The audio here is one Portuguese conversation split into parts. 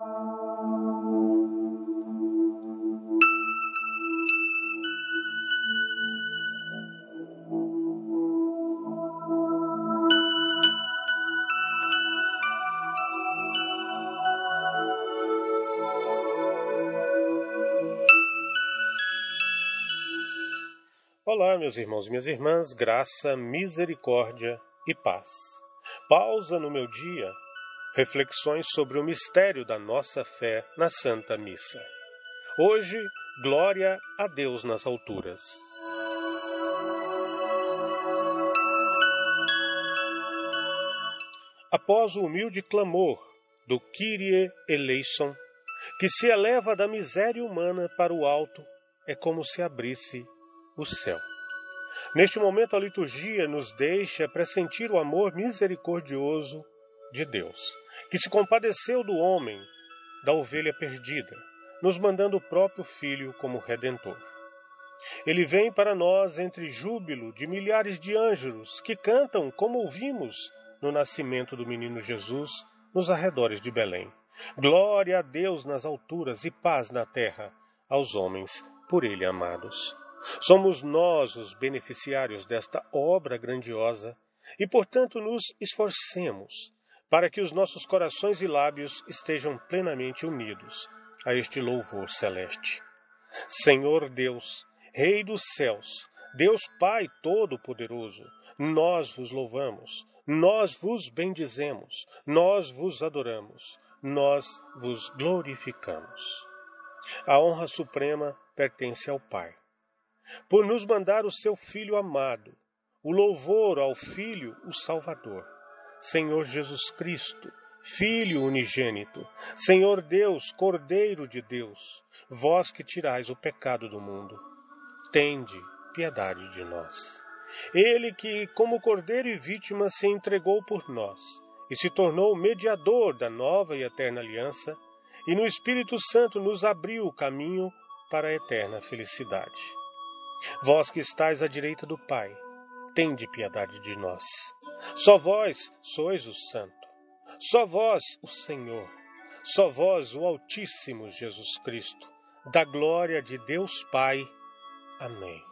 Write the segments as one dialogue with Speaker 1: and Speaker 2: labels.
Speaker 1: Olá, meus irmãos e minhas irmãs, graça, misericórdia e paz. Pausa no meu dia, reflexões sobre o mistério da nossa fé na Santa Missa. Hoje, glória a Deus nas alturas. Após o humilde clamor do Kyrie eleison, que se eleva da miséria humana para o alto, é como se abrisse o céu. Neste momento, a liturgia nos deixa pressentir o amor misericordioso de Deus, que se compadeceu do homem, da ovelha perdida, nos mandando o próprio Filho como redentor. Ele vem para nós entre júbilo de milhares de anjos que cantam como ouvimos no nascimento do menino Jesus nos arredores de Belém. Glória a Deus nas alturas e paz na terra aos homens por ele amados. Somos nós os beneficiários desta obra grandiosa e, portanto, nos esforcemos para que os nossos corações e lábios estejam plenamente unidos a este louvor celeste. Senhor Deus, Rei dos céus, Deus Pai Todo-Poderoso, nós vos louvamos, nós vos bendizemos, nós vos adoramos, nós vos glorificamos. A honra suprema pertence ao Pai por nos mandar o seu Filho amado, o louvor ao Filho, o Salvador, Senhor Jesus Cristo, Filho unigênito, Senhor Deus, Cordeiro de Deus, vós que tirais o pecado do mundo, tende piedade de nós. Ele que, como Cordeiro e vítima, se entregou por nós e se tornou mediador da nova e eterna aliança, e no Espírito Santo nos abriu o caminho para a eterna felicidade. Vós que estáis à direita do Pai, tende piedade de nós. Só vós sois o Santo, só vós o Senhor, só vós o Altíssimo Jesus Cristo, da glória de Deus Pai. Amém.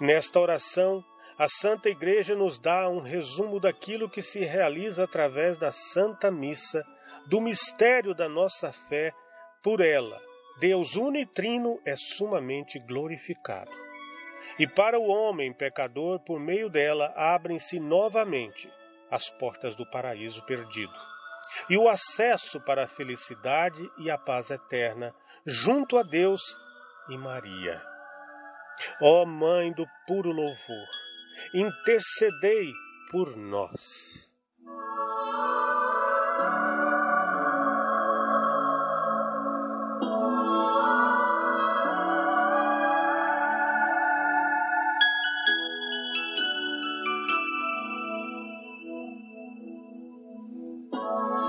Speaker 1: Nesta oração, a Santa Igreja nos dá um resumo daquilo que se realiza através da Santa Missa, do mistério da nossa fé. Por ela, Deus unitrino é sumamente glorificado. E para o homem pecador, por meio dela, abrem-se novamente as portas do paraíso perdido e o acesso para a felicidade e a paz eterna junto a Deus e Maria. Ó Mãe do puro louvor, intercedei por nós. Oh.